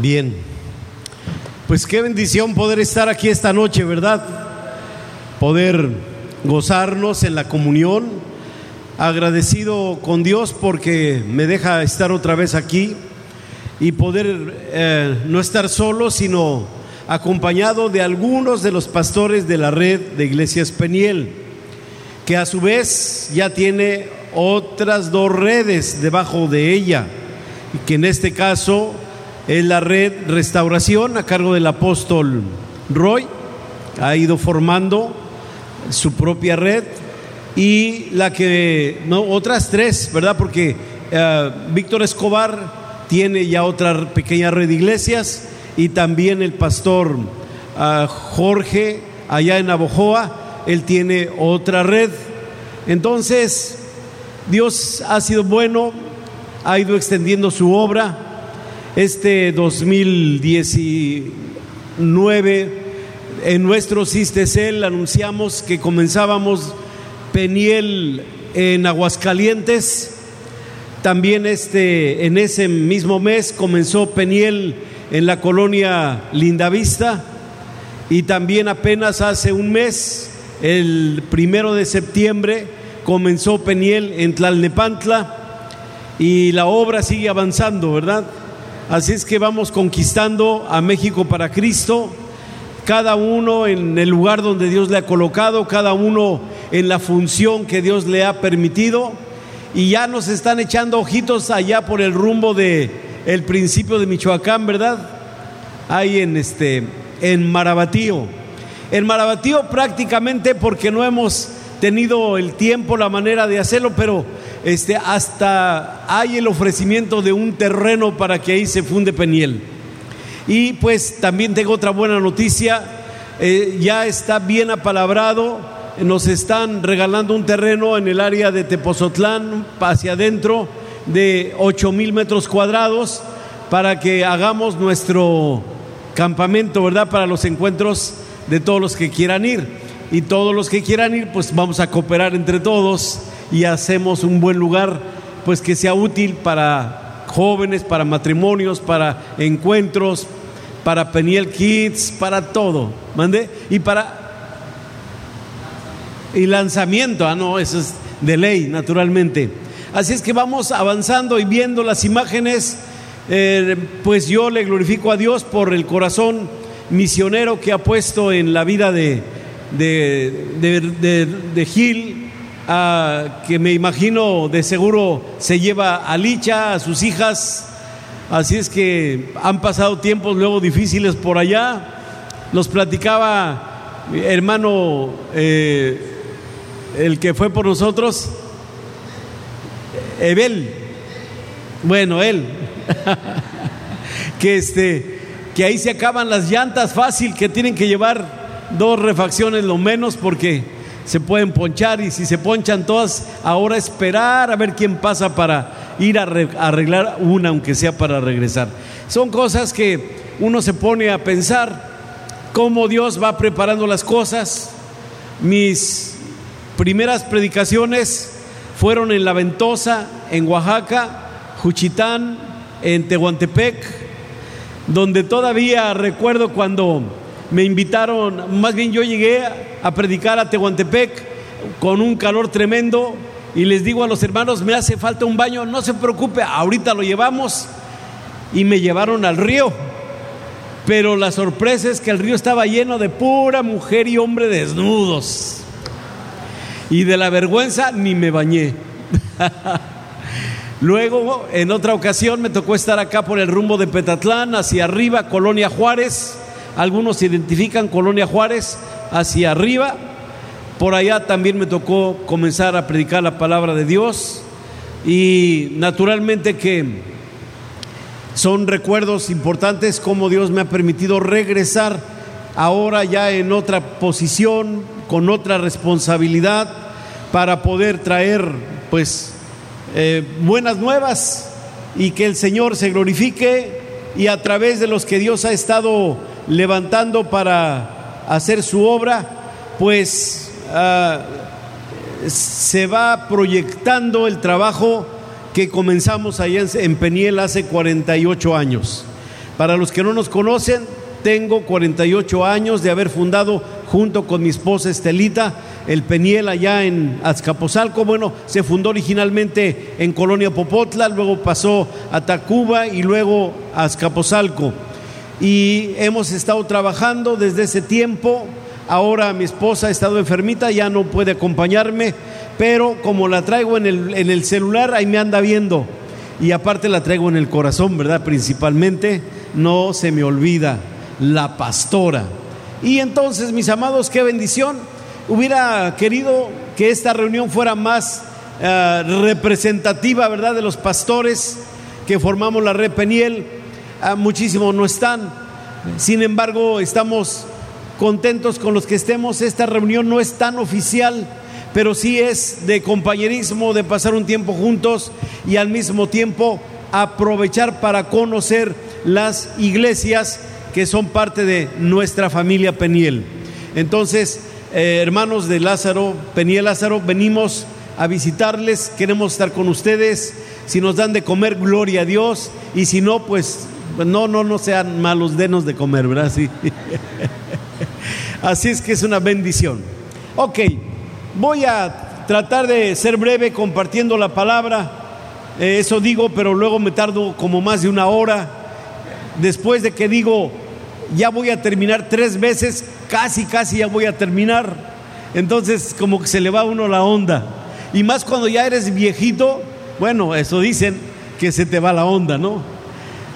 Bien, pues qué bendición poder estar aquí esta noche, ¿verdad? Poder gozarnos en la comunión, agradecido con Dios porque me deja estar otra vez aquí y poder eh, no estar solo, sino acompañado de algunos de los pastores de la red de Iglesias Peniel, que a su vez ya tiene otras dos redes debajo de ella, y que en este caso es la red Restauración a cargo del apóstol Roy, ha ido formando su propia red y la que, no, otras tres, ¿verdad? Porque eh, Víctor Escobar tiene ya otra pequeña red de iglesias y también el pastor uh, Jorge allá en Abojoa, él tiene otra red. Entonces, Dios ha sido bueno, ha ido extendiendo su obra. Este 2019 en nuestro Cistecel anunciamos que comenzábamos Peniel en Aguascalientes. También este, en ese mismo mes comenzó Peniel en la colonia Lindavista. Y también apenas hace un mes, el primero de septiembre, comenzó Peniel en Tlalnepantla. Y la obra sigue avanzando, ¿verdad? Así es que vamos conquistando a México para Cristo cada uno en el lugar donde Dios le ha colocado, cada uno en la función que Dios le ha permitido. Y ya nos están echando ojitos allá por el rumbo de el principio de Michoacán, ¿verdad? Ahí en este en Marabatío. En Marabatío prácticamente porque no hemos tenido el tiempo, la manera de hacerlo, pero este hasta hay el ofrecimiento de un terreno para que ahí se funde Peniel. Y pues también tengo otra buena noticia, eh, ya está bien apalabrado, nos están regalando un terreno en el área de Tepozotlán, hacia adentro, de 8 mil metros cuadrados, para que hagamos nuestro campamento, ¿verdad? Para los encuentros de todos los que quieran ir. Y todos los que quieran ir, pues vamos a cooperar entre todos y hacemos un buen lugar, pues que sea útil para jóvenes, para matrimonios, para encuentros, para Peniel Kids, para todo. ¿Mande? Y para. Y lanzamiento, ah, no, eso es de ley, naturalmente. Así es que vamos avanzando y viendo las imágenes. Eh, pues yo le glorifico a Dios por el corazón misionero que ha puesto en la vida de, de, de, Gil, ah, que me imagino de seguro se lleva a Licha, a sus hijas, Así es que han pasado tiempos luego difíciles por allá. Nos platicaba mi hermano, eh, el que fue por nosotros, Ebel. Bueno, él. que este, que ahí se acaban las llantas fácil, que tienen que llevar dos refacciones lo menos porque se pueden ponchar y si se ponchan todas, ahora esperar a ver quién pasa para ir a arreglar una, aunque sea para regresar. Son cosas que uno se pone a pensar cómo Dios va preparando las cosas. Mis primeras predicaciones fueron en La Ventosa, en Oaxaca, Juchitán, en Tehuantepec, donde todavía recuerdo cuando me invitaron, más bien yo llegué a predicar a Tehuantepec con un calor tremendo, y les digo a los hermanos, me hace falta un baño, no se preocupe, ahorita lo llevamos. Y me llevaron al río. Pero la sorpresa es que el río estaba lleno de pura mujer y hombre desnudos. Y de la vergüenza ni me bañé. Luego, en otra ocasión, me tocó estar acá por el rumbo de Petatlán, hacia arriba, Colonia Juárez. Algunos identifican Colonia Juárez hacia arriba. Por allá también me tocó comenzar a predicar la palabra de Dios. Y naturalmente que son recuerdos importantes como Dios me ha permitido regresar ahora ya en otra posición, con otra responsabilidad para poder traer pues eh, buenas nuevas y que el Señor se glorifique y a través de los que Dios ha estado levantando para hacer su obra, pues uh, se va proyectando el trabajo que comenzamos allá en Peniel hace 48 años. Para los que no nos conocen, tengo 48 años de haber fundado junto con mi esposa Estelita el Peniel allá en Azcapotzalco. Bueno, se fundó originalmente en Colonia Popotla, luego pasó a Tacuba y luego a Azcapotzalco. Y hemos estado trabajando desde ese tiempo. Ahora mi esposa ha estado enfermita, ya no puede acompañarme, pero como la traigo en el, en el celular, ahí me anda viendo. Y aparte la traigo en el corazón, ¿verdad? Principalmente, no se me olvida la pastora. Y entonces, mis amados, qué bendición. Hubiera querido que esta reunión fuera más eh, representativa, ¿verdad?, de los pastores que formamos la red Peniel. Ah, muchísimos no están. Sin embargo, estamos contentos con los que estemos. Esta reunión no es tan oficial, pero sí es de compañerismo, de pasar un tiempo juntos y al mismo tiempo aprovechar para conocer las iglesias que son parte de nuestra familia Peniel. Entonces, eh, hermanos de Lázaro, Peniel Lázaro, venimos a visitarles, queremos estar con ustedes. Si nos dan de comer, gloria a Dios. Y si no, pues no, no, no sean malos, denos de comer, ¿verdad? Sí. Así es que es una bendición. Ok, voy a tratar de ser breve compartiendo la palabra. Eh, eso digo, pero luego me tardo como más de una hora después de que digo, ya voy a terminar tres veces, casi, casi ya voy a terminar. Entonces como que se le va a uno la onda. Y más cuando ya eres viejito, bueno, eso dicen que se te va la onda, ¿no?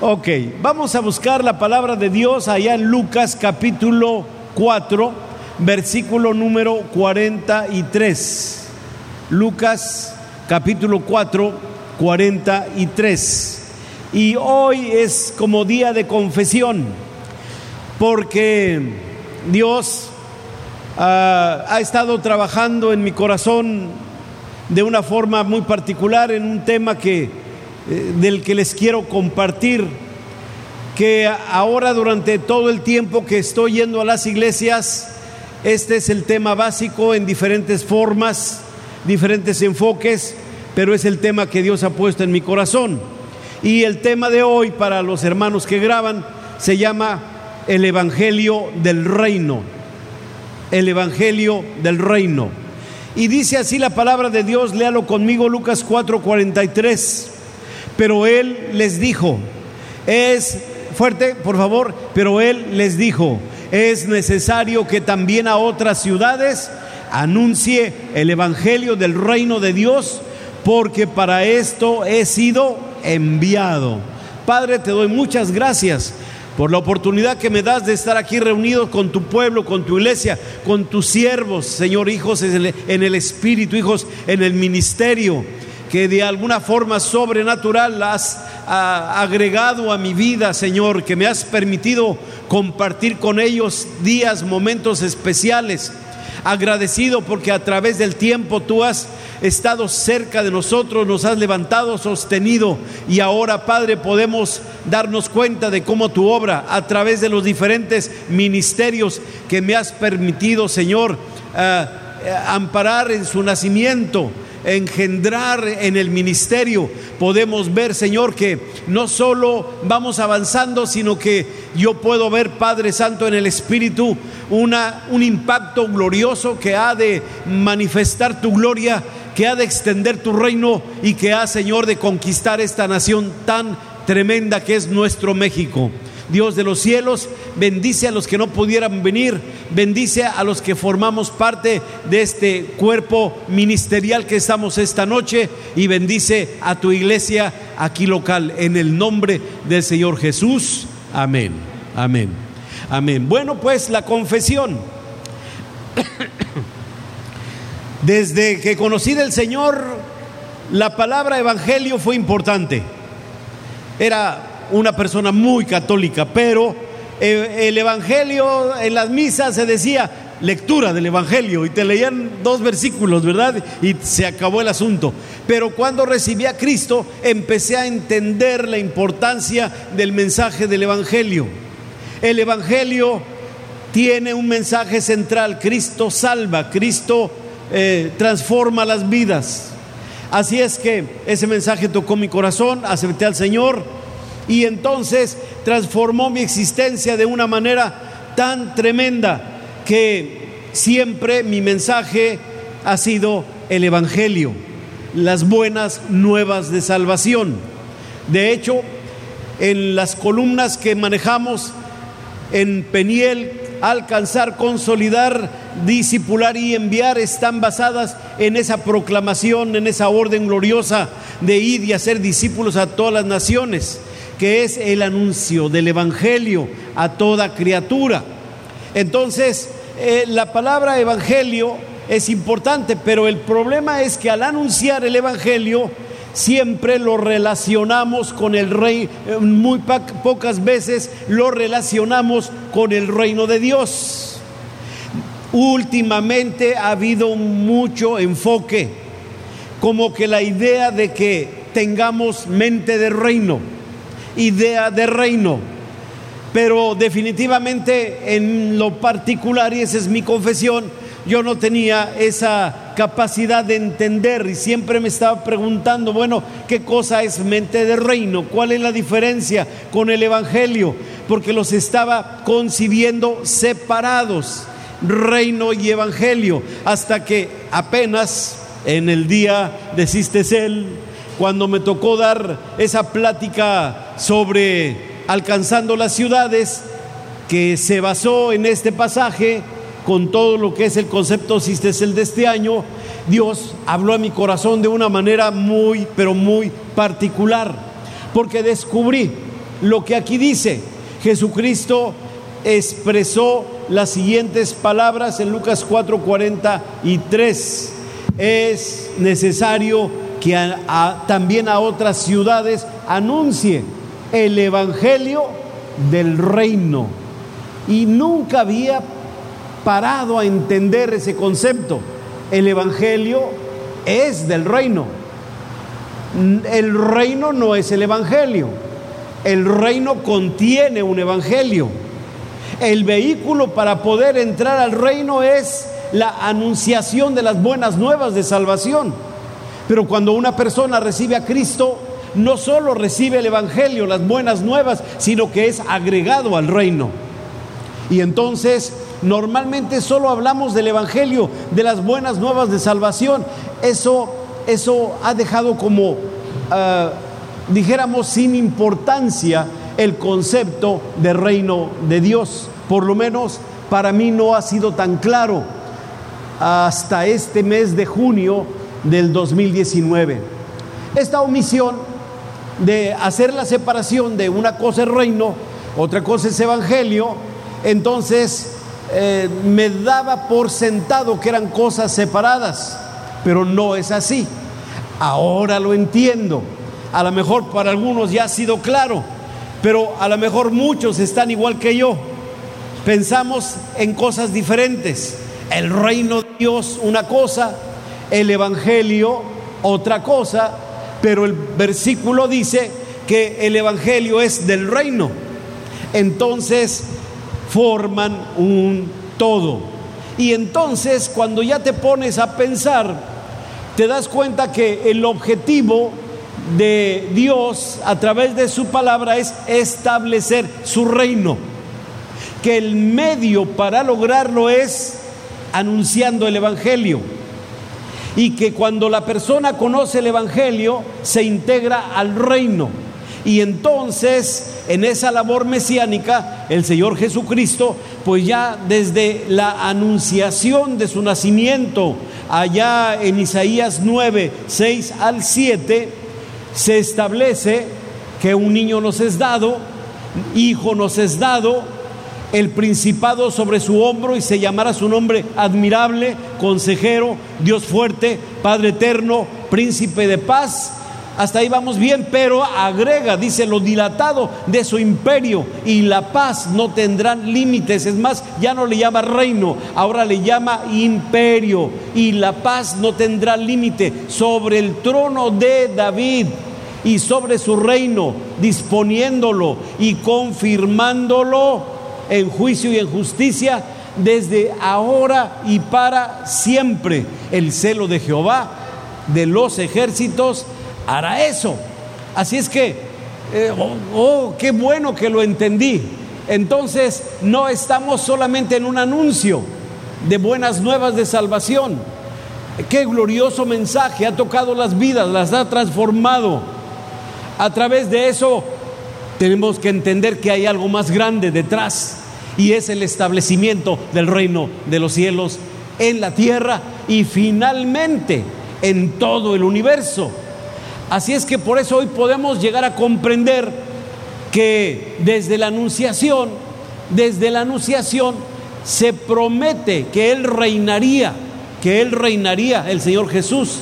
Ok, vamos a buscar la palabra de Dios allá en Lucas capítulo 4, versículo número 43. Lucas capítulo 4, 43. Y hoy es como día de confesión, porque Dios ah, ha estado trabajando en mi corazón de una forma muy particular en un tema que, del que les quiero compartir, que ahora durante todo el tiempo que estoy yendo a las iglesias, este es el tema básico en diferentes formas, diferentes enfoques, pero es el tema que Dios ha puesto en mi corazón. Y el tema de hoy para los hermanos que graban se llama el Evangelio del Reino. El Evangelio del Reino. Y dice así la palabra de Dios, léalo conmigo Lucas 4:43. Pero él les dijo, es fuerte, por favor, pero él les dijo, es necesario que también a otras ciudades anuncie el Evangelio del reino de Dios, porque para esto he sido enviado. Padre, te doy muchas gracias por la oportunidad que me das de estar aquí reunido con tu pueblo, con tu iglesia, con tus siervos, Señor, hijos en el, Espíritu, hijos en el ministerio, que de alguna forma sobrenatural has agregado a mi vida, Señor, que me has permitido compartir con ellos días, momentos especiales. Agradecido porque a través del tiempo tú has estado cerca de nosotros, nos has levantado, sostenido. Y ahora, Padre, podemos darnos cuenta de cómo tu obra a través de los diferentes ministerios que me has permitido, Señor, eh, eh, amparar en su nacimiento engendrar en el ministerio, podemos ver, Señor, que no solo vamos avanzando, sino que yo puedo ver, Padre Santo, en el Espíritu, una, un impacto glorioso que ha de manifestar tu gloria, que ha de extender tu reino y que ha, Señor, de conquistar esta nación tan tremenda que es nuestro México. Dios de los cielos, bendice a los que no pudieran venir, bendice a los que formamos parte de este cuerpo ministerial que estamos esta noche y bendice a tu iglesia aquí local en el nombre del Señor Jesús. Amén, amén, amén. Bueno, pues la confesión. Desde que conocí del Señor, la palabra evangelio fue importante. Era una persona muy católica, pero eh, el Evangelio en las misas se decía lectura del Evangelio y te leían dos versículos, ¿verdad? Y se acabó el asunto. Pero cuando recibí a Cristo empecé a entender la importancia del mensaje del Evangelio. El Evangelio tiene un mensaje central, Cristo salva, Cristo eh, transforma las vidas. Así es que ese mensaje tocó mi corazón, acepté al Señor Y entonces transformó mi existencia de una manera tan tremenda que siempre mi mensaje ha sido el Evangelio, las buenas nuevas de salvación. De hecho, en las columnas que manejamos en Peniel, alcanzar, consolidar, disipular y enviar están basadas en esa proclamación, en esa orden gloriosa de ir y hacer discípulos a todas las naciones, que es el anuncio del Evangelio a toda criatura. Entonces, eh, la palabra Evangelio es importante, pero el problema es que al anunciar el Evangelio, siempre lo relacionamos con el rey, eh, muy pocas veces lo relacionamos con el reino de Dios. Últimamente ha habido mucho enfoque, como que la idea de que tengamos mente de reino, idea de reino, pero definitivamente en lo particular, y esa es mi confesión, yo no tenía esa capacidad de entender y siempre me estaba preguntando, bueno, ¿qué cosa es mente de reino? ¿Cuál es la diferencia con el Evangelio? Porque los estaba concibiendo separados, reino y Evangelio, hasta que apenas en el día de Cistesel, cuando me tocó dar esa plática sobre alcanzando las ciudades, que se basó en este pasaje, con todo lo que es el concepto el de este año, Dios habló a mi corazón de una manera muy, pero muy particular, porque descubrí lo que aquí dice. Jesucristo expresó las siguientes palabras en Lucas 4:43. Es necesario que también a otras ciudades anuncie el Evangelio del reino. Y nunca había parado a entender ese concepto. El Evangelio es del reino. El reino no es el Evangelio. El reino contiene un Evangelio. El vehículo para poder entrar al reino es la anunciación de las buenas nuevas de salvación. Pero cuando una persona recibe a Cristo, no solo recibe el Evangelio, las buenas nuevas, sino que es agregado al reino. Y entonces Normalmente solo hablamos del Evangelio, de las buenas nuevas de salvación. Eso, eso ha dejado como, ah, dijéramos, sin importancia el concepto de reino de Dios. Por lo menos para mí no ha sido tan claro hasta este mes de junio del 2019. Esta omisión de hacer la separación de una cosa es reino, otra cosa es evangelio, entonces eh, me daba por sentado que eran cosas separadas, pero no es así. Ahora lo entiendo. A lo mejor para algunos ya ha sido claro, pero a lo mejor muchos están igual que yo. Pensamos en cosas diferentes. El reino de Dios una cosa, el Evangelio otra cosa, pero el versículo dice que el Evangelio es del reino. Entonces, forman un todo. Y entonces cuando ya te pones a pensar, te das cuenta que el objetivo de Dios a través de su palabra es establecer su reino. Que el medio para lograrlo es anunciando el Evangelio. Y que cuando la persona conoce el Evangelio, se integra al reino. Y entonces, en esa labor mesiánica, el Señor Jesucristo, pues ya desde la anunciación de su nacimiento, allá en Isaías 9, 6 al 7, se establece que un niño nos es dado, hijo nos es dado, el principado sobre su hombro y se llamará su nombre admirable, consejero, Dios fuerte, Padre eterno, príncipe de paz hasta ahí vamos bien, pero agrega, dice, lo dilatado de su imperio y la paz no tendrán límites. Es más, ya no le llama reino, ahora le llama imperio. Y la paz no tendrá límite sobre el trono de David y sobre su reino, disponiéndolo y confirmándolo en juicio y en justicia desde ahora y para siempre. El celo de Jehová de los ejércitos hará eso. Así es que eh, oh, oh, qué bueno que lo entendí. Entonces no estamos solamente en un anuncio de buenas nuevas de salvación. Qué glorioso mensaje, ha tocado las vidas, las ha transformado. A través de eso tenemos que entender que hay algo más grande detrás y es el establecimiento del reino de los cielos en la tierra y finalmente en todo el universo. Así es que por eso hoy podemos llegar a comprender que desde la anunciación, desde la anunciación se promete que Él reinaría, que Él reinaría, el Señor Jesús.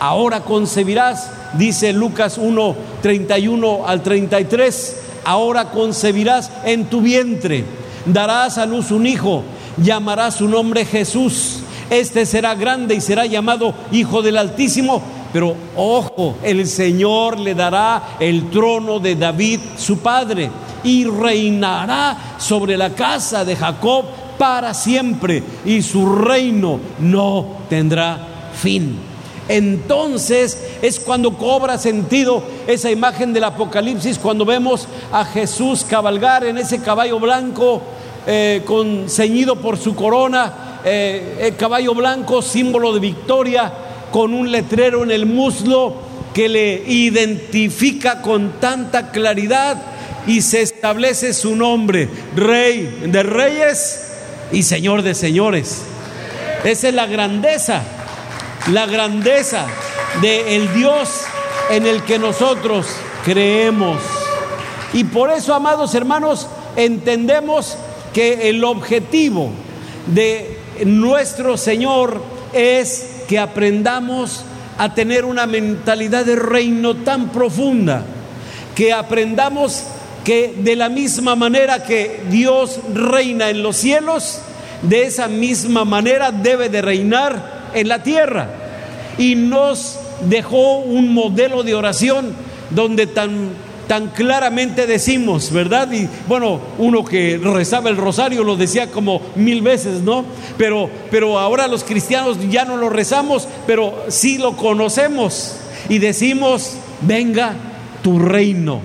Ahora concebirás, dice Lucas 1, 31 al 33, ahora concebirás en tu vientre, darás a luz un hijo, llamarás su nombre Jesús. Este será grande y será llamado Hijo del Altísimo. Pero ojo, el Señor le dará el trono de David, su padre, y reinará sobre la casa de Jacob para siempre, y su reino no tendrá fin. Entonces es cuando cobra sentido esa imagen del Apocalipsis, cuando vemos a Jesús cabalgar en ese caballo blanco, eh, con, ceñido por su corona, eh, el caballo blanco, símbolo de victoria, con un letrero en el muslo que le identifica con tanta claridad y se establece su nombre, Rey de Reyes y Señor de Señores. Esa es la grandeza, la grandeza de el Dios en el que nosotros creemos. Y por eso, amados hermanos, entendemos que el objetivo de nuestro Señor es que aprendamos a tener una mentalidad de reino tan profunda, que aprendamos que de la misma manera que Dios reina en los cielos, de esa misma manera debe de reinar en la tierra. Y nos dejó un modelo de oración donde tan tan claramente decimos, ¿verdad? Y bueno, uno que rezaba el rosario lo decía como mil veces, ¿no? Pero, pero ahora los cristianos ya no lo rezamos, pero sí lo conocemos y decimos, venga tu reino,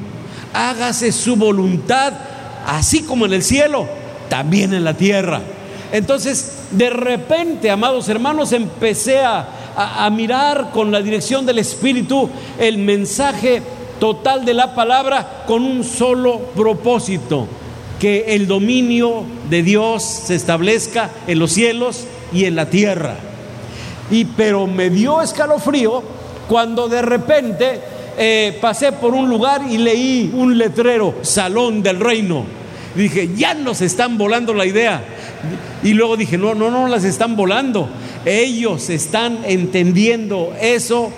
hágase su voluntad, así como en el cielo, también en la tierra. Entonces, de repente, amados hermanos, empecé a, a mirar con la dirección del Espíritu el mensaje total de la palabra con un solo propósito, que el dominio de Dios se establezca en los cielos y en la tierra. Y pero me dio escalofrío cuando de repente eh, pasé por un lugar y leí un letrero, Salón del Reino. dije, ya nos están volando la idea. Y luego dije, no, no, no las están volando. Ellos están entendiendo eso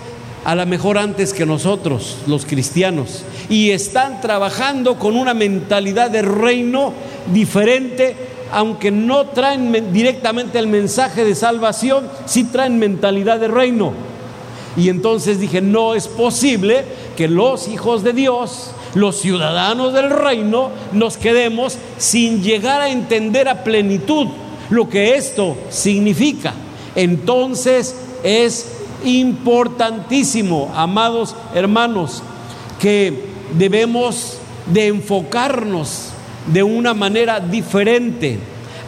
a lo mejor antes que nosotros, los cristianos, y están trabajando con una mentalidad de reino diferente, aunque no traen directamente el mensaje de salvación, sí traen mentalidad de reino. Y entonces dije, no es posible que los hijos de Dios, los ciudadanos del reino, nos quedemos sin llegar a entender a plenitud lo que esto significa. Entonces es importantísimo, amados hermanos, que debemos de enfocarnos de una manera diferente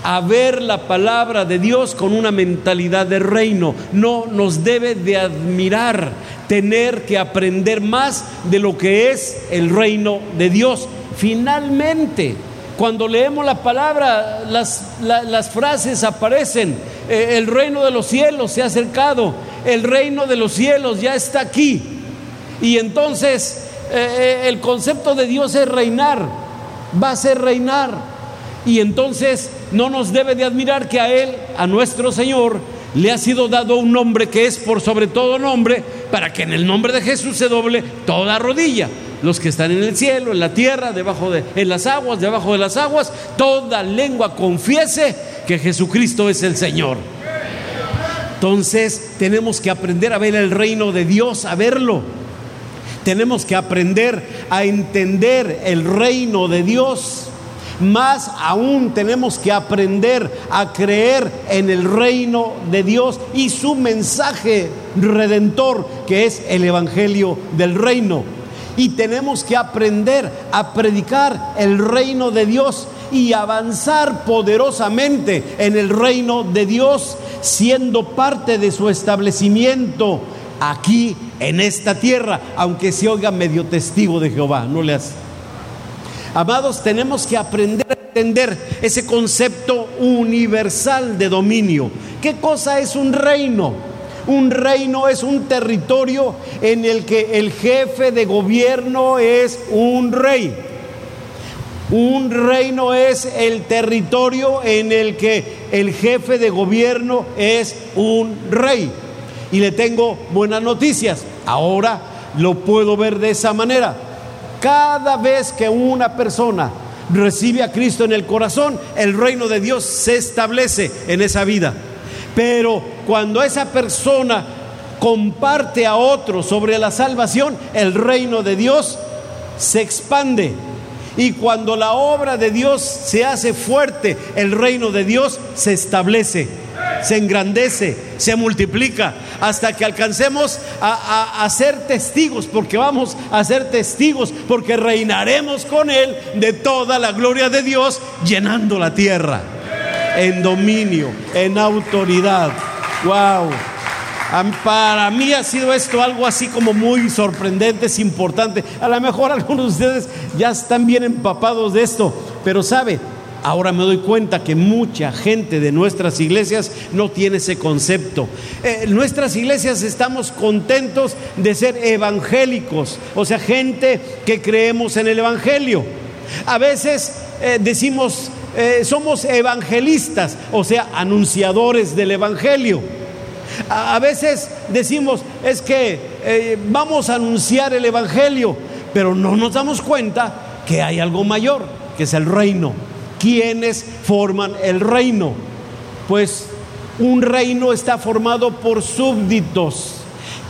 a ver la palabra de Dios con una mentalidad de reino. No nos debe de admirar tener que aprender más de lo que es el reino de Dios. Finalmente, cuando leemos la palabra, las, las frases aparecen. Eh, el reino de los cielos se ha acercado el reino de los cielos ya está aquí. Y entonces eh, eh, el concepto de Dios es reinar, va a ser reinar. Y entonces no nos debe de admirar que a Él, a nuestro Señor, le ha sido dado un nombre que es por sobre todo nombre, para que en el nombre de Jesús se doble toda rodilla. Los que están en el cielo, en la tierra, debajo de, en las aguas, debajo de las aguas, toda lengua confiese que Jesucristo es el Señor. Entonces tenemos que aprender a ver el reino de Dios, a verlo. Tenemos que aprender a entender el reino de Dios. Más aún tenemos que aprender a creer en el reino de Dios y su mensaje redentor, que es el Evangelio del reino. y tenemos que aprender a predicar el reino de Dios y avanzar poderosamente en el reino de Dios, siendo parte de su establecimiento aquí en esta tierra, aunque se oiga medio testigo de Jehová, no le hace. Amados, tenemos que aprender a entender ese concepto universal de dominio. ¿Qué cosa es un reino? Un reino es un territorio en el que el jefe de gobierno es un rey. Un reino es el territorio en el que el jefe de gobierno es un rey. Y le tengo buenas noticias. Ahora lo puedo ver de esa manera. Cada vez que una persona recibe a Cristo en el corazón, el reino de Dios se establece en esa vida. Pero cuando esa persona comparte a otros sobre la salvación, el reino de Dios se expande. Y cuando la obra de Dios se hace fuerte, el reino de Dios se establece, se engrandece, se multiplica, hasta que alcancemos a, ser testigos, porque vamos a ser testigos, porque reinaremos con Él de toda la gloria de Dios, llenando la tierra en dominio, en autoridad. ¡Wow! Para mí ha sido esto algo así como muy sorprendente, es importante. A lo mejor algunos de ustedes ya están bien empapados de esto, pero sabe, ahora me doy cuenta que mucha gente de nuestras iglesias no tiene ese concepto. Eh, nuestras iglesias estamos contentos de ser evangélicos, o sea, gente que creemos en el Evangelio. A veces eh, decimos, eh, somos evangelistas, o sea, anunciadores del Evangelio. A, veces decimos, es que vamos a anunciar el Evangelio, pero no nos damos cuenta que hay algo mayor, que es el reino. ¿Quiénes forman el reino? Pues un reino está formado por súbditos.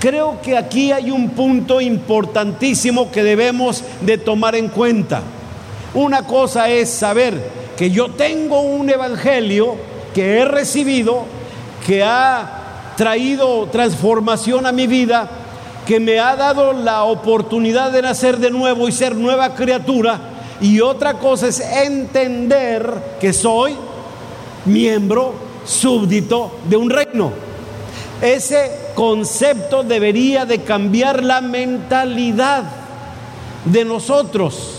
Creo que aquí hay un punto importantísimo que debemos de tomar en cuenta. Una cosa es saber que yo tengo un evangelio que he recibido, que ha traído transformación a mi vida, que me ha dado la oportunidad de nacer de nuevo y ser nueva criatura. Y otra cosa es entender que soy miembro súbdito de un reino. Ese concepto debería de cambiar la mentalidad de nosotros,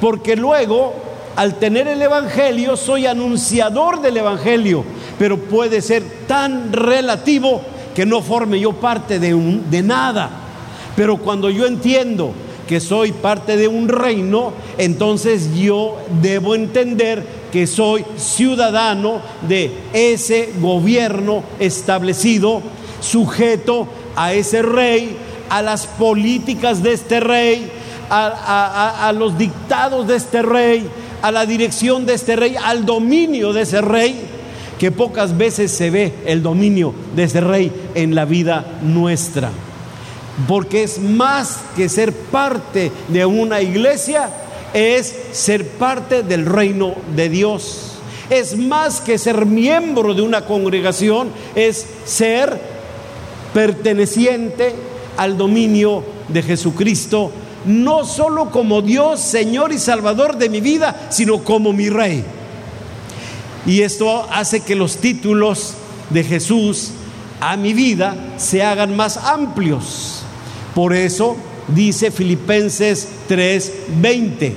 porque luego al tener el Evangelio soy anunciador del Evangelio pero puede ser tan relativo que no forme yo parte de, un, de nada. Pero cuando yo entiendo que soy parte de un reino, entonces yo debo entender que soy ciudadano de ese gobierno establecido, sujeto a ese rey, a las políticas de este rey, a, los dictados de este rey, a la dirección de este rey, al dominio de ese rey que pocas veces se ve el dominio de ese rey en la vida nuestra. Porque es más que ser parte de una iglesia, es ser parte del reino de Dios. Es más que ser miembro de una congregación, es ser perteneciente al dominio de Jesucristo, no solo como Dios, Señor y Salvador de mi vida, sino como mi Rey. Y esto hace que los títulos de Jesús a mi vida se hagan más amplios. Por eso dice Filipenses 3:20.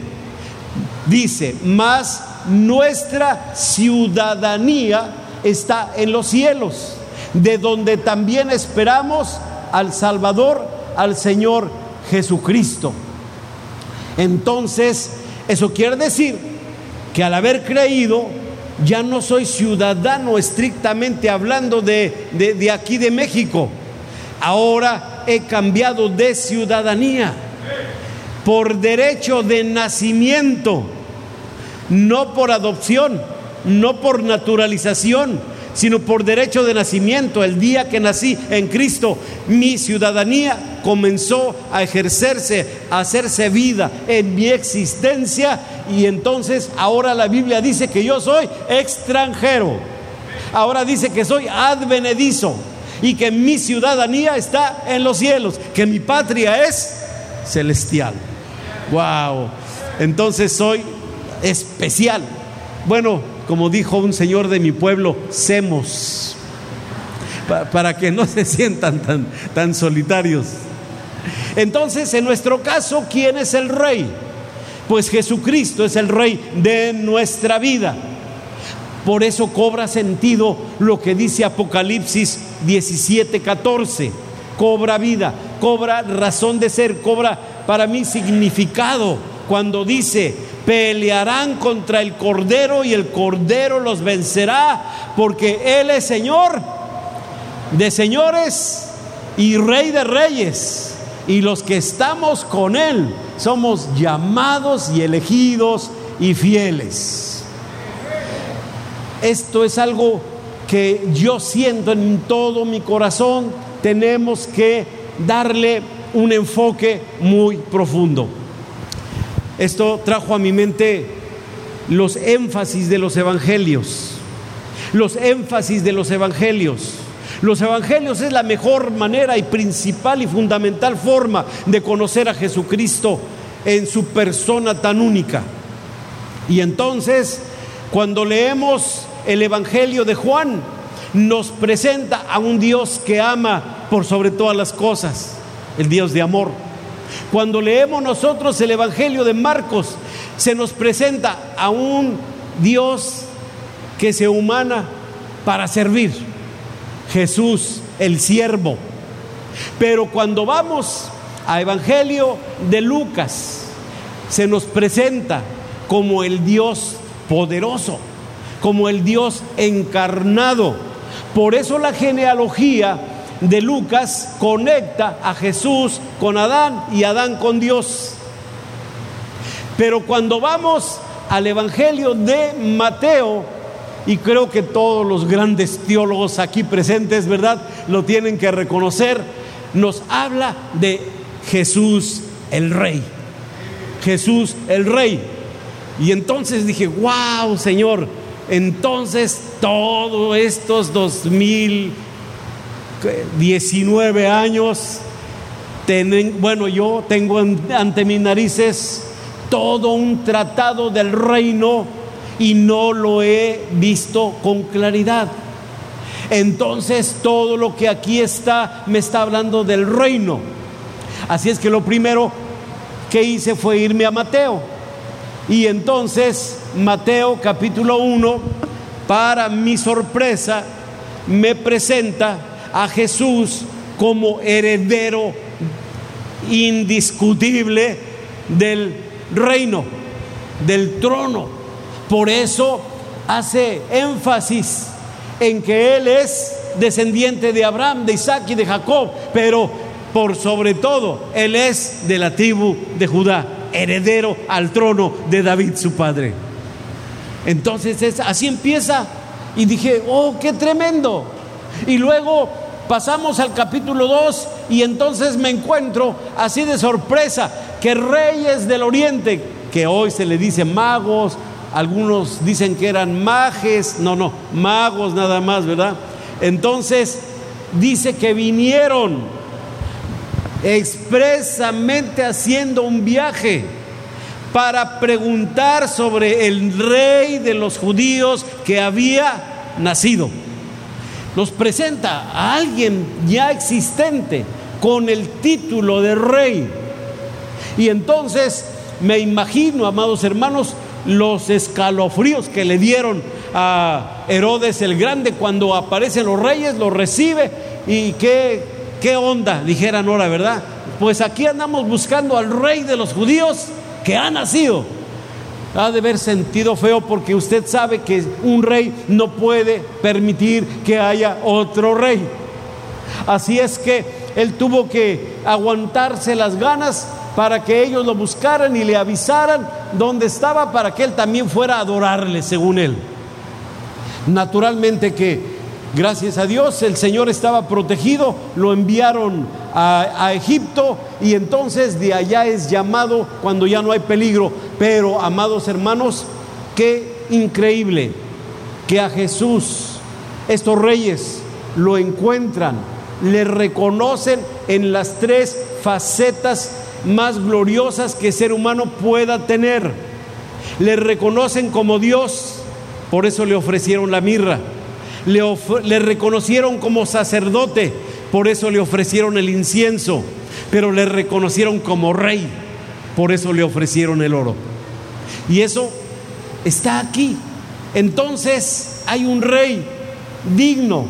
Dice, más nuestra ciudadanía está en los cielos, de donde también esperamos al Salvador, al Señor Jesucristo. Entonces, eso quiere decir que al haber creído, ya no soy ciudadano estrictamente hablando de, de, aquí de México. Ahora he cambiado de ciudadanía por derecho de nacimiento, no por adopción, no por naturalización, sino por derecho de nacimiento. El día que nací en Cristo, mi ciudadanía comenzó a ejercerse, a hacerse vida en mi existencia y entonces ahora la Biblia dice que yo soy extranjero. Ahora dice que soy advenedizo y que mi ciudadanía está en los cielos, que mi patria es celestial. Wow. Entonces soy especial. Bueno, como dijo un señor de mi pueblo, semos, para que no se sientan tan, tan solitarios. Entonces, en nuestro caso, ¿quién es el rey? Pues Jesucristo es el rey de nuestra vida. Por eso cobra sentido lo que dice Apocalipsis 17, 14. Cobra vida, cobra razón de ser, cobra para mí significado cuando dice, pelearán contra el Cordero y el Cordero los vencerá, porque Él es Señor de señores y Rey de reyes. Y los que estamos con Él somos llamados y elegidos y fieles. Esto es algo que yo siento en todo mi corazón. Tenemos que darle un enfoque muy profundo. Esto trajo a mi mente los énfasis de los evangelios. Los énfasis de los evangelios. Los evangelios es la mejor manera y principal y fundamental forma de conocer a Jesucristo en su persona tan única. Y entonces, cuando leemos el Evangelio de Juan, nos presenta a un Dios que ama por sobre todas las cosas, el Dios de amor. Cuando leemos nosotros el Evangelio de Marcos, se nos presenta a un Dios que se humana para servir. Jesús, el siervo. Pero cuando vamos a Evangelio de Lucas, se nos presenta como el Dios poderoso, como el Dios encarnado. Por eso la genealogía de Lucas conecta a Jesús con Adán y Adán con Dios. Pero cuando vamos al Evangelio de Mateo, y creo que todos los grandes teólogos aquí presentes, ¿verdad? Lo tienen que reconocer, nos habla de Jesús el Rey. Jesús el Rey. Y entonces dije, wow, Señor, entonces todos estos dos mil 19 años, bueno, yo tengo ante mis narices todo un tratado del reino y no lo he visto con claridad. Entonces todo lo que aquí está me está hablando del reino. Así es que lo primero que hice fue irme a Mateo. Y entonces Mateo capítulo 1, para mi sorpresa, me presenta a Jesús como heredero indiscutible del reino, del trono. Por eso hace énfasis en que Él es descendiente de Abraham, de Isaac y de Jacob, pero por sobre todo Él es de la tribu de Judá, heredero al trono de David, su padre. Entonces así empieza y dije, oh, qué tremendo. Y luego pasamos al capítulo 2 y entonces me encuentro así de sorpresa que reyes del oriente, que hoy se le dice magos, algunos dicen que eran majes, no, no, magos nada más, ¿verdad? Entonces dice que vinieron expresamente haciendo un viaje para preguntar sobre el rey de los judíos que había nacido nos presenta a alguien ya existente con el título de rey. Y entonces me imagino, amados hermanos, los escalofríos que le dieron a Herodes el Grande cuando aparecen los reyes, los recibe y qué, qué onda, dijeran ahora, ¿verdad? Pues aquí andamos buscando al rey de los judíos que ha nacido ha de haber sentido feo porque usted sabe que un rey no puede permitir que haya otro rey. Así es que él tuvo que aguantarse las ganas para que ellos lo buscaran y le avisaran dónde estaba para que él también fuera a adorarle según él. Naturalmente que Gracias a Dios el Señor estaba protegido, lo enviaron a, Egipto y entonces de allá es llamado cuando ya no hay peligro. Pero, amados hermanos, qué increíble que a Jesús estos reyes lo encuentran, le reconocen en las tres facetas más gloriosas que ser humano pueda tener. Le reconocen como Dios, por eso le ofrecieron la mirra. Le, reconocieron como sacerdote, por eso le ofrecieron el incienso. Pero le reconocieron como rey, por eso le ofrecieron el oro. Y eso está aquí. Entonces hay un rey digno,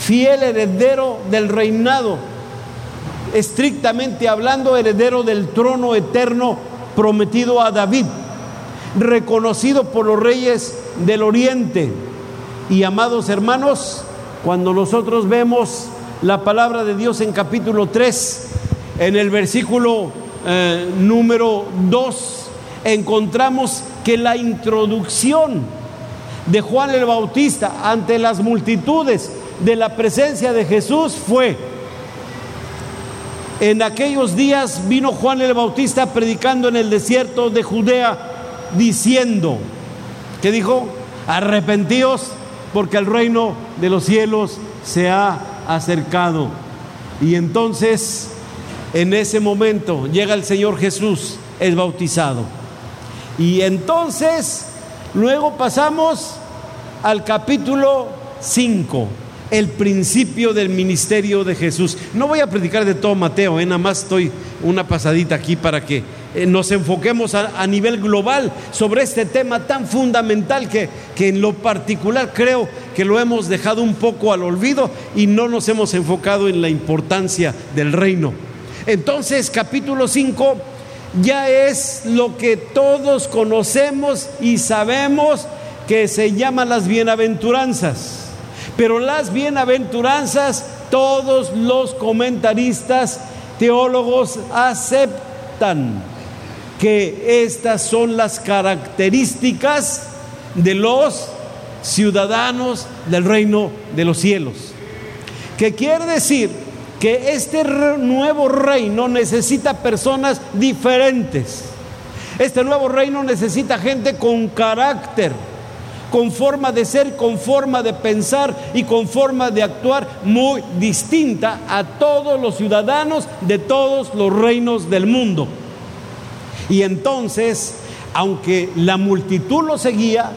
fiel heredero del reinado, estrictamente hablando, heredero del trono eterno prometido a David, reconocido por los reyes del oriente. Y amados hermanos, cuando nosotros vemos la palabra de Dios en capítulo 3, en el versículo eh, número 2, encontramos que la introducción de Juan el Bautista ante las multitudes de la presencia de Jesús fue, en aquellos días vino Juan el Bautista predicando en el desierto de Judea diciendo, ¿qué dijo? Arrepentíos porque el reino de los cielos se ha acercado. Y entonces, en ese momento, llega el Señor Jesús, es bautizado. Y entonces, luego pasamos al capítulo 5, el principio del ministerio de Jesús. No voy a predicar de todo Mateo, ¿eh? nada más estoy una pasadita aquí para que eh, nos enfoquemos a, nivel global sobre este tema tan fundamental que, que en lo particular creo que lo hemos dejado un poco al olvido y no nos hemos enfocado en la importancia del reino. Entonces, capítulo 5 ya es lo que todos conocemos y sabemos que se llaman las bienaventuranzas. Pero las bienaventuranzas, todos los comentaristas, teólogos aceptan que estas son las características de los ciudadanos del reino de los cielos. ¿Qué quiere decir? que este nuevo reino necesita personas diferentes. Este nuevo reino necesita gente con carácter, con forma de ser, con forma de pensar y con forma de actuar muy distinta a todos los ciudadanos de todos los reinos del mundo. Y entonces, aunque la multitud lo seguía,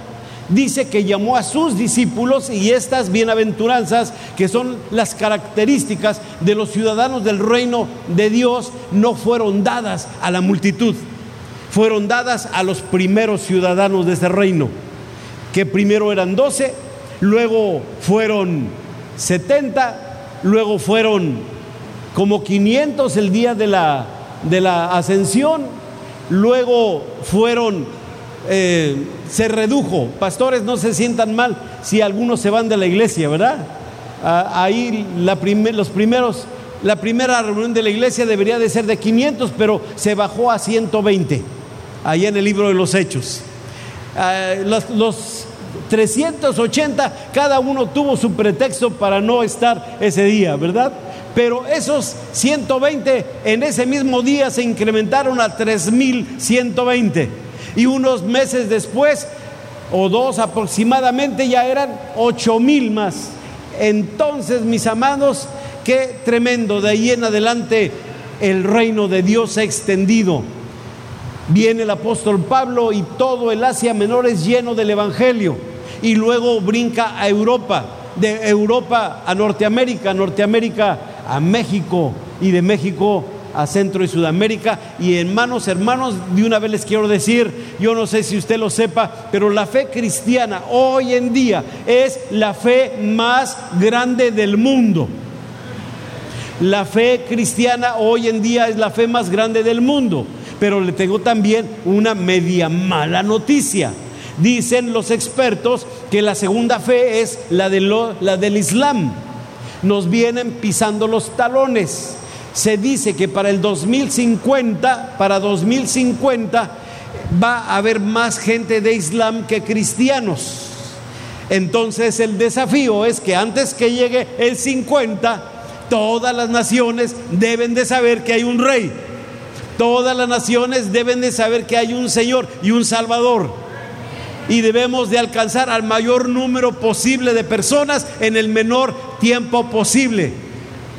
dice que llamó a sus discípulos y estas bienaventuranzas, que son las características de los ciudadanos del reino de Dios, no fueron dadas a la multitud, fueron dadas a los primeros ciudadanos de ese reino, que primero eran doce, luego fueron setenta, luego fueron como 500 el día de la, de la ascensión, luego fueron eh, se redujo. Pastores, no se sientan mal si algunos se van de la iglesia, ¿verdad? Ah, ahí la los primeros, la primera reunión de la iglesia debería de ser de 500, pero se bajó a 120, ahí en el libro de los Hechos. Ah, los 380, cada uno tuvo su pretexto para no estar ese día, ¿verdad? Pero esos 120 en ese mismo día se incrementaron a 3120 y unos meses después, o dos aproximadamente, ya eran ocho mil más. Entonces, mis amados, qué tremendo, de ahí en adelante el reino de Dios se ha extendido. Viene el apóstol Pablo y todo el Asia Menor es lleno del Evangelio. Y luego brinca a Europa, de Europa a Norteamérica, Norteamérica a México y de México a Centro y Sudamérica. Y hermanos, hermanos, de una vez les quiero decir, yo no sé si usted lo sepa, pero la fe cristiana hoy en día es la fe más grande del mundo. La fe cristiana hoy en día es la fe más grande del mundo. Pero le tengo también una media mala noticia. Dicen los expertos que la segunda fe es la, de la del Islam. Nos vienen pisando los talones se dice que para el 2050, para 2050 va a haber más gente de Islam que cristianos. Entonces el desafío es que antes que llegue el 50, todas las naciones deben de saber que hay un rey. Todas las naciones deben de saber que hay un Señor y un Salvador. Y debemos de alcanzar al mayor número posible de personas en el menor tiempo posible,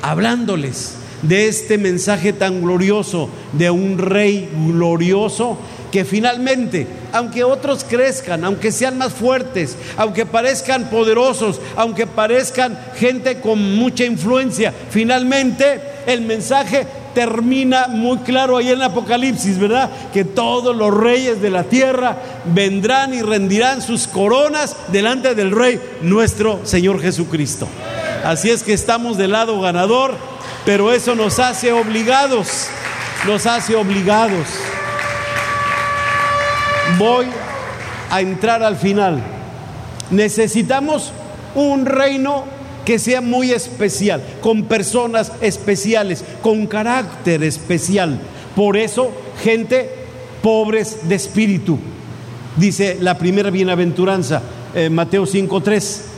hablándoles de este mensaje tan glorioso de un rey glorioso que finalmente, aunque otros crezcan, aunque sean más fuertes, aunque parezcan poderosos, aunque parezcan gente con mucha influencia, finalmente el mensaje termina muy claro ahí en el Apocalipsis, ¿verdad? Que todos los reyes de la tierra vendrán y rendirán sus coronas delante del Rey nuestro Señor Jesucristo. Así es que estamos del lado ganador, pero eso nos hace obligados, nos hace obligados. Voy a entrar al final. Necesitamos un reino que sea muy especial, con personas especiales, con carácter especial. Por eso, gente pobres de espíritu, dice la primera bienaventuranza, eh, Mateo 5.3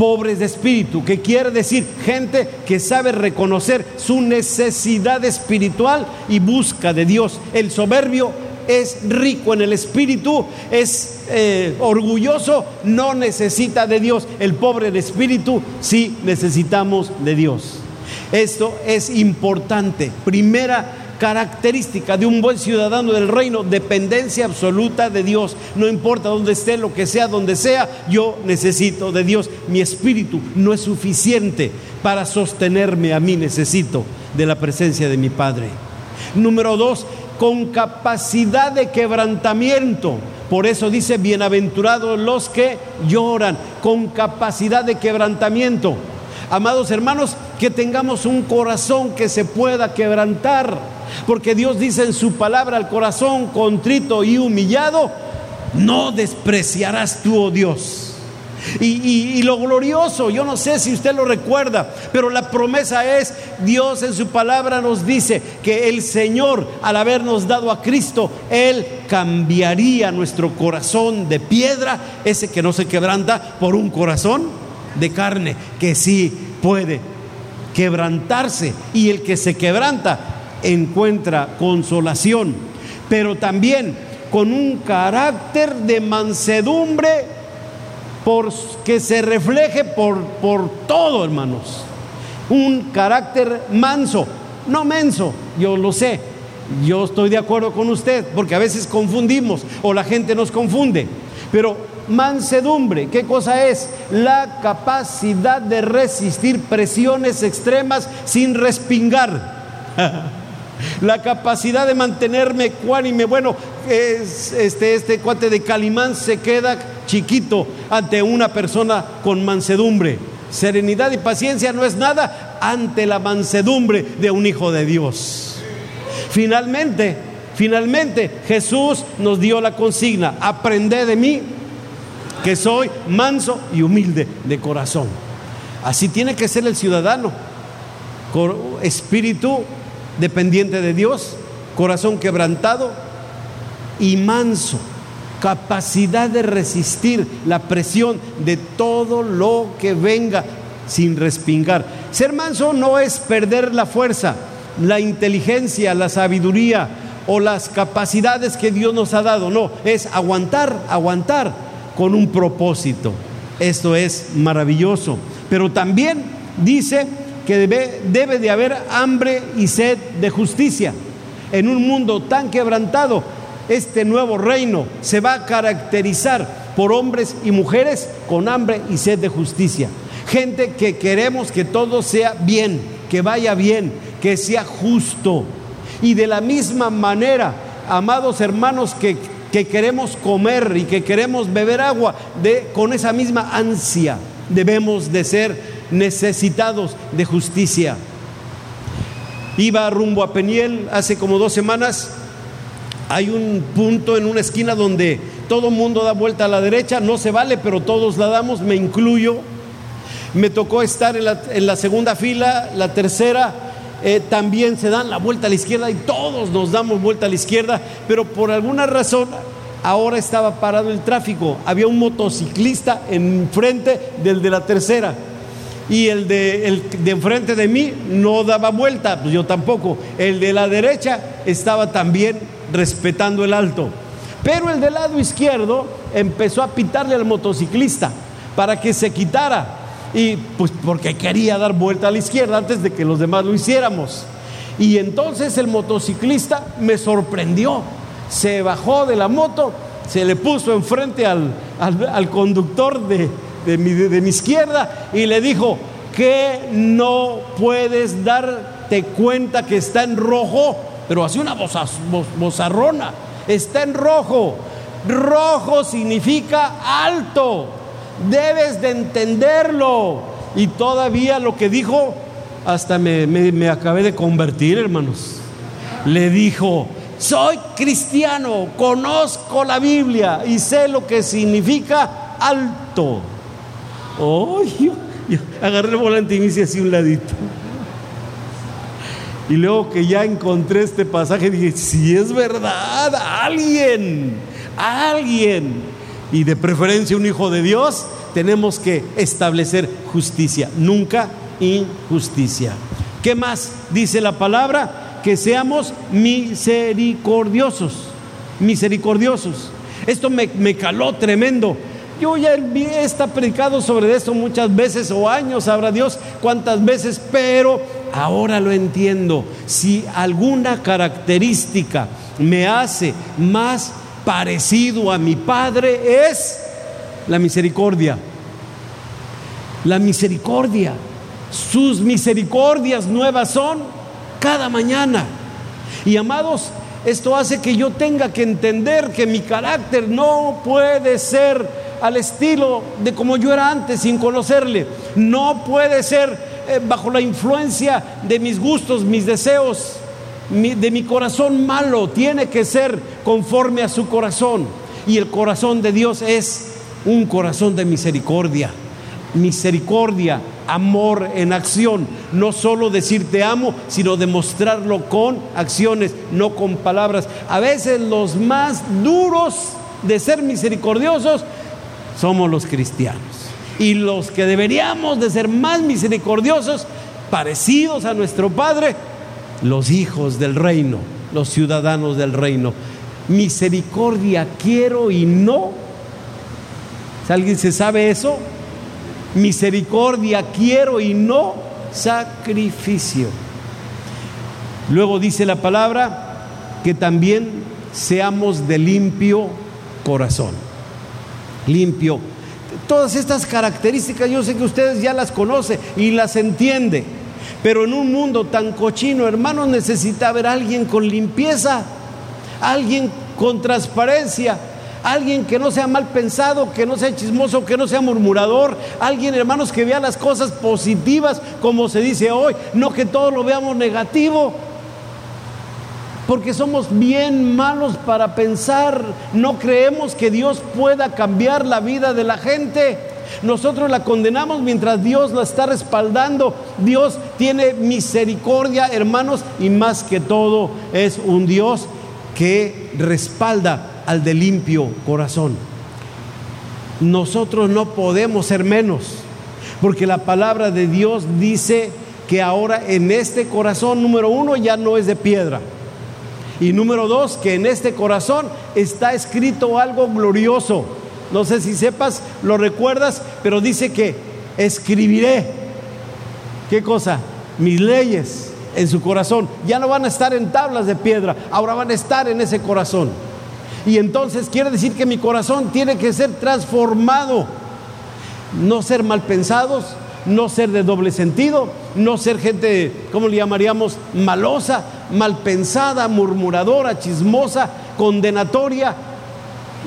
pobres de espíritu, que quiere decir gente que sabe reconocer su necesidad espiritual y busca de Dios. El soberbio es rico en el espíritu, es eh, orgulloso, no necesita de Dios. El pobre de espíritu sí necesitamos de Dios. Esto es importante. Primera característica de un buen ciudadano del reino, dependencia absoluta de Dios. No importa dónde esté, lo que sea, donde sea, yo necesito de Dios. Mi espíritu no es suficiente para sostenerme a mí, necesito de la presencia de mi Padre. Número dos, con capacidad de quebrantamiento. Por eso dice, bienaventurados los que lloran, con capacidad de quebrantamiento. Amados hermanos, que tengamos un corazón que se pueda quebrantar, porque Dios dice en su palabra, al corazón contrito y humillado, no despreciarás tú, oh Dios. Y, lo glorioso, yo no sé si usted lo recuerda, pero la promesa es, Dios en su palabra nos dice que el Señor, al habernos dado a Cristo, Él cambiaría nuestro corazón de piedra, ese que no se quebranta, por un corazón de carne, que sí puede quebrantarse. Y el que se quebranta encuentra consolación, pero también con un carácter de mansedumbre por que se refleje por, por todo, hermanos. Un carácter manso, no menso, yo lo sé. Yo estoy de acuerdo con usted, porque a veces confundimos o la gente nos confunde. Pero mansedumbre, ¿qué cosa es? La capacidad de resistir presiones extremas sin respingar. la capacidad de mantenerme cuánime. Bueno, es, este, este cuate de Calimán se queda chiquito ante una persona con mansedumbre. Serenidad y paciencia no es nada ante la mansedumbre de un hijo de Dios. Finalmente, finalmente Jesús nos dio la consigna, aprende de mí que soy manso y humilde de corazón. Así tiene que ser el ciudadano, espíritu dependiente de Dios, corazón quebrantado y manso capacidad de resistir la presión de todo lo que venga sin respingar. Ser manso no es perder la fuerza, la inteligencia, la sabiduría o las capacidades que Dios nos ha dado, no, es aguantar, aguantar con un propósito. Esto es maravilloso, pero también dice que debe, de haber hambre y sed de justicia. En un mundo tan quebrantado, este nuevo reino se va a caracterizar por hombres y mujeres con hambre y sed de justicia. Gente que queremos que todo sea bien, que vaya bien, que sea justo. Y de la misma manera, amados hermanos, que, que queremos comer y que queremos beber agua, con esa misma ansia debemos de ser necesitados de justicia. Iba rumbo a Peniel hace como dos semanas hay un punto en una esquina donde todo mundo da vuelta a la derecha, no se vale, pero todos la damos, me incluyo. Me tocó estar en la, segunda fila, la tercera, eh, también se dan la vuelta a la izquierda y todos nos damos vuelta a la izquierda, pero por alguna razón ahora estaba parado el tráfico. Había un motociclista enfrente del de la tercera y el de, el de enfrente de mí no daba vuelta, pues yo tampoco. El de la derecha estaba también respetando el alto. Pero el del lado izquierdo empezó a pitarle al motociclista para que se quitara. y pues porque quería dar vuelta a la izquierda antes de que los demás lo hiciéramos. Y entonces el motociclista me sorprendió, se bajó de la moto, se le puso enfrente al, al, conductor de, de, mi, de mi izquierda y le dijo, que no puedes darte cuenta que está en rojo, pero hace una bozarrona, está en rojo. Rojo significa alto, debes de entenderlo. Y todavía lo que dijo, hasta me, me acabé de convertir, hermanos. Le dijo, soy cristiano, conozco la Biblia y sé lo que significa alto. Oh, agarré el volante y hice así un ladito. Y luego que ya encontré este pasaje, dije, si es verdad, alguien, alguien, y de preferencia un hijo de Dios, tenemos que establecer justicia, nunca injusticia. ¿Qué más dice la palabra? Que seamos misericordiosos, misericordiosos. Esto me, me caló tremendo yo ya he predicado sobre esto muchas veces o años, sabrá Dios cuántas veces, pero ahora lo entiendo. Si alguna característica me hace más parecido a mi Padre es la misericordia. La misericordia. Sus misericordias nuevas son cada mañana. Y amados, esto hace que yo tenga que entender que mi carácter no puede ser al estilo de como yo era antes sin conocerle. No puede ser eh, bajo la influencia de mis gustos, mis deseos, de mi corazón malo. Tiene que ser conforme a su corazón. Y el corazón de Dios es un corazón de misericordia. Misericordia, amor en acción. No solo decir te amo, sino demostrarlo con acciones, no con palabras. A veces los más duros de ser misericordiosos somos los cristianos. Y los que deberíamos de ser más misericordiosos, parecidos a nuestro Padre, los hijos del reino, los ciudadanos del reino. Misericordia quiero y no. Alguien se sabe eso, misericordia quiero y no sacrificio. Luego dice la palabra que también seamos de limpio corazón limpio. Todas estas características yo sé que ustedes ya las conocen y las entiende, pero en un mundo tan cochino, hermanos, necesita a alguien con limpieza, alguien con transparencia, alguien que no sea mal pensado, que no sea chismoso, que no sea murmurador, alguien, hermanos, que vea las cosas positivas, como se dice hoy, no que todo lo veamos negativo porque somos bien malos para pensar, no creemos que Dios pueda cambiar la vida de la gente. Nosotros la condenamos mientras Dios la está respaldando. Dios tiene misericordia, hermanos, y más que todo es un Dios que respalda al de limpio corazón. Nosotros no podemos ser menos, porque la palabra de Dios dice que ahora en este corazón número uno ya no es de piedra y número dos, que en este corazón está escrito algo glorioso. No sé si sepas, lo recuerdas, pero dice que escribiré. ¿Qué cosa? Mis leyes en su corazón. Ya no van a estar en tablas de piedra, ahora van a estar en ese corazón. Y entonces quiere decir que mi corazón tiene que ser transformado. No ser mal pensados, no ser de doble sentido, no ser gente, ¿cómo le llamaríamos? Malosa, mal pensada, murmuradora, chismosa, condenatoria,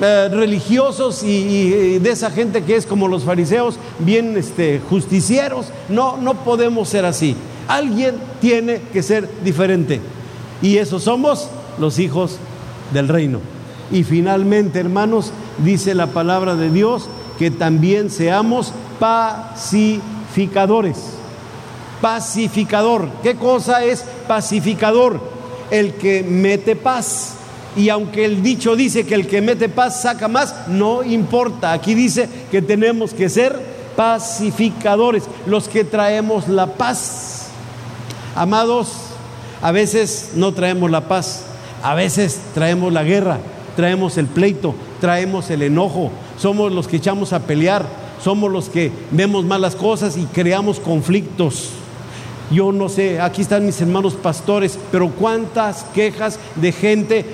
eh, religiosos y, de esa gente que es como los fariseos, bien este, justicieros. No, no podemos ser así. Alguien tiene que ser diferente. Y esos somos los hijos del reino. Y finalmente, hermanos, dice la palabra de Dios que también seamos pacificadores. Pacificador. ¿Qué cosa es pacificador? El que mete paz. Y aunque el dicho dice que el que mete paz saca más, no importa. Aquí dice que tenemos que ser pacificadores, los que traemos la paz. Amados, a veces no traemos la paz, a veces traemos la guerra, traemos el pleito, traemos el enojo, somos los que echamos a pelear, somos los que vemos malas cosas y creamos conflictos. Yo no sé, aquí están mis hermanos pastores, pero cuántas quejas de gente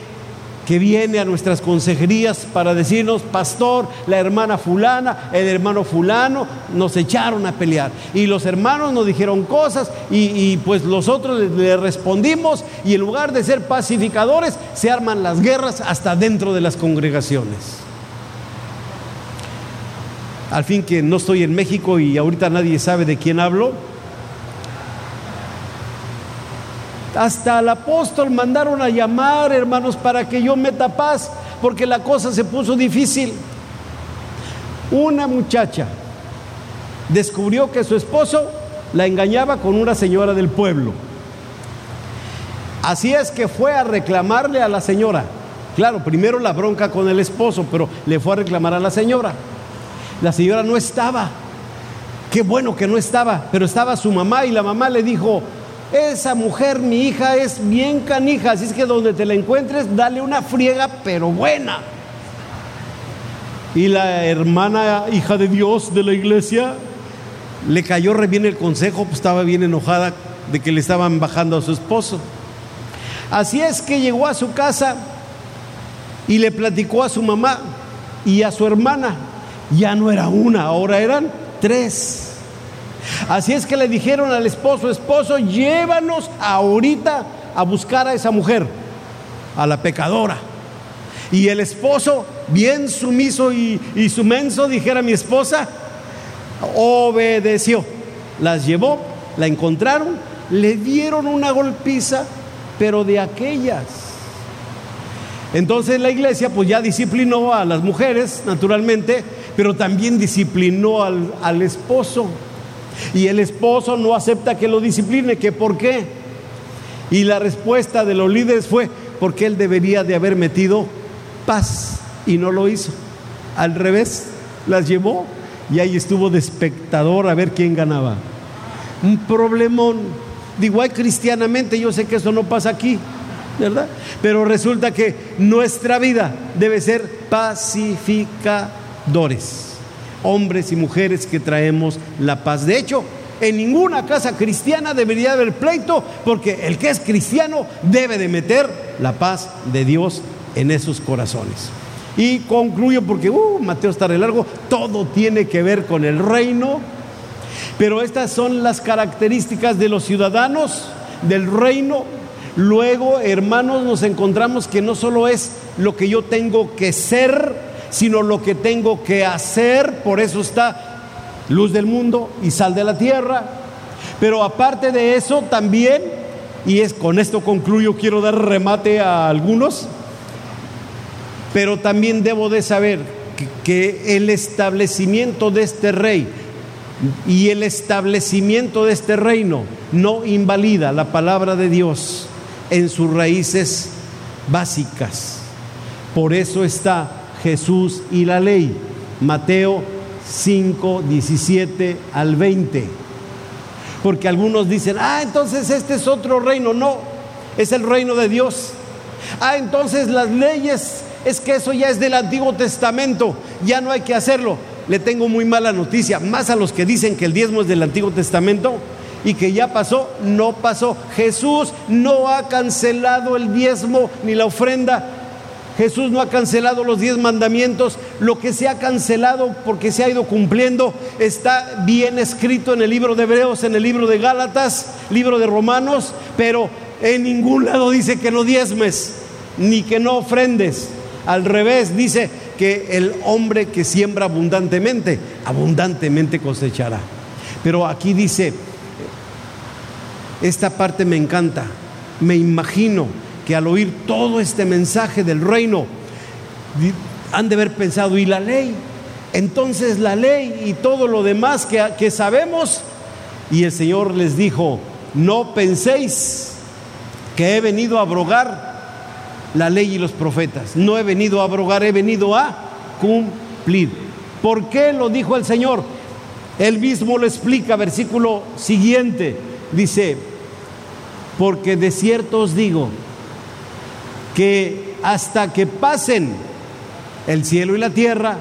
que viene a nuestras consejerías para decirnos, pastor, la hermana fulana, el hermano fulano, nos echaron a pelear. Y los hermanos nos dijeron cosas y, pues los otros le, respondimos y en lugar de ser pacificadores, se arman las guerras hasta dentro de las congregaciones. Al fin que no estoy en México y ahorita nadie sabe de quién hablo, Hasta al apóstol mandaron a llamar, hermanos, para que yo meta paz, porque la cosa se puso difícil. Una muchacha descubrió que su esposo la engañaba con una señora del pueblo. Así es que fue a reclamarle a la señora. Claro, primero la bronca con el esposo, pero le fue a reclamar a la señora. La señora no estaba. Qué bueno que no estaba, pero estaba su mamá y la mamá le dijo, esa mujer, mi hija, es bien canija, así es que donde te la encuentres, dale una friega, pero buena. Y la hermana, hija de Dios de la iglesia, le cayó re bien el consejo, pues estaba bien enojada de que le estaban bajando a su esposo. Así es que llegó a su casa y le platicó a su mamá y a su hermana. Ya no era una, ahora eran tres. Así es que le dijeron al esposo, esposo, llévanos ahorita a buscar a esa mujer, a la pecadora. Y el esposo, bien sumiso y, sumenso, dijera mi esposa, obedeció. Las llevó, la encontraron, le dieron una golpiza, pero de aquellas. Entonces la iglesia pues ya disciplinó a las mujeres, naturalmente, pero también disciplinó al esposo. Y el esposo no acepta que lo discipline, que por qué. Y la respuesta de los líderes fue porque él debería de haber metido paz y no lo hizo. Al revés, las llevó y ahí estuvo de espectador a ver quién ganaba. Un problemón. Digo, hay cristianamente, yo sé que eso no pasa aquí, ¿verdad? Pero resulta que nuestra vida debe ser pacificadores hombres y mujeres que traemos la paz. De hecho, en ninguna casa cristiana debería haber pleito, porque el que es cristiano debe de meter la paz de Dios en esos corazones. Y concluyo porque, uh, Mateo está de largo, todo tiene que ver con el reino, pero estas son las características de los ciudadanos del reino. Luego, hermanos, nos encontramos que no solo es lo que yo tengo que ser, sino lo que tengo que hacer. Por eso está luz del mundo y sal de la tierra. Pero aparte de eso también, y es con esto concluyo, quiero dar remate a algunos, pero también debo de saber que, que el establecimiento de este rey y el establecimiento de este reino no invalida la palabra de Dios en sus raíces básicas. Por eso está Jesús y la ley. Mateo 5, 17 al 20. Porque algunos dicen, ah, entonces este es otro reino. No, es el reino de Dios. Ah, entonces las leyes, es que eso ya es del Antiguo Testamento, ya no hay que hacerlo. Le tengo muy mala noticia, más a los que dicen que el diezmo es del Antiguo Testamento y que ya pasó, no pasó. Jesús no ha cancelado el diezmo ni la ofrenda, Jesús no ha cancelado los diez mandamientos, lo que se ha cancelado porque se ha ido cumpliendo está bien escrito en el libro de Hebreos, en el libro de Gálatas, libro de Romanos, pero en ningún lado dice que no diezmes ni que no ofrendes. Al revés, dice que el hombre que siembra abundantemente, abundantemente cosechará. Pero aquí dice, esta parte me encanta, me imagino que al oír todo este mensaje del reino han de haber pensado, ¿y la ley? Entonces la ley y todo lo demás que, sabemos. Y el Señor les dijo, no penséis que he venido a abrogar la ley y los profetas. No he venido a abrogar, he venido a cumplir. ¿Por qué lo dijo el Señor? Él mismo lo explica, versículo siguiente. Dice, porque de cierto os digo, que hasta que pasen el cielo y la tierra,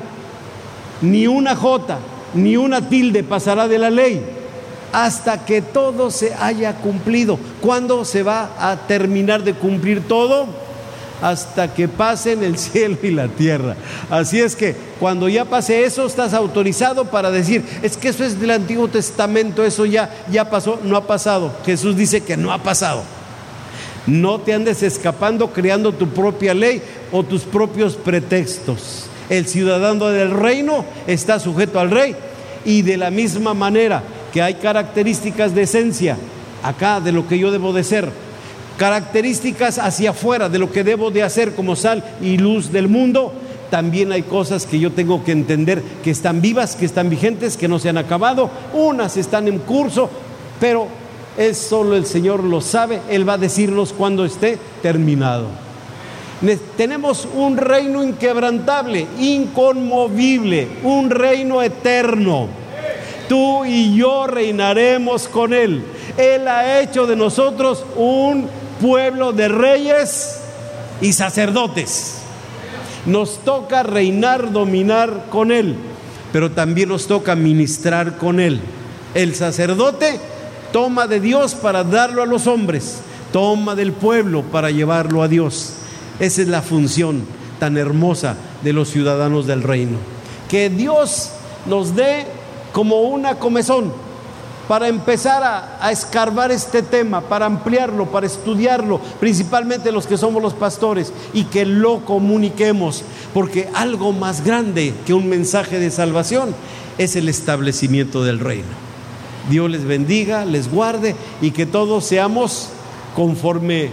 ni una jota, ni una tilde pasará de la ley hasta que todo se haya cumplido. ¿Cuándo se va a terminar de cumplir todo? Hasta que pasen el cielo y la tierra. Así es que cuando ya pase eso, estás autorizado para decir, es que eso es del Antiguo Testamento, eso ya, ya pasó, no ha pasado. Jesús dice que no ha pasado. No te andes escapando creando tu propia ley o tus propios pretextos. El ciudadano del reino está sujeto al rey y de la misma manera que hay características de esencia acá de lo que yo debo de ser, características hacia afuera de lo que debo de hacer como sal y luz del mundo, también hay cosas que yo tengo que entender que están vivas, que están vigentes, que no se han acabado, unas están en curso, pero es solo el Señor lo sabe, Él va a decirnos cuando esté terminado. Tenemos un reino inquebrantable, inconmovible, un reino eterno tú y yo reinaremos con Él. Él ha hecho de nosotros un pueblo de reyes y sacerdotes. Nos toca reinar, dominar con Él, pero también nos toca ministrar con Él. El sacerdote toma de Dios para darlo a los hombres, toma del pueblo para llevarlo a Dios. Esa es la función tan hermosa de los ciudadanos del reino. Que Dios nos dé como una comezón para empezar a, escarbar este tema, para ampliarlo, para estudiarlo, principalmente los que somos los pastores, y que lo comuniquemos, porque algo más grande que un mensaje de salvación es el establecimiento del reino. Dios les bendiga, les guarde y que todos seamos conforme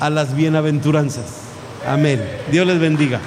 a las bienaventuranzas. Amén. Dios les bendiga.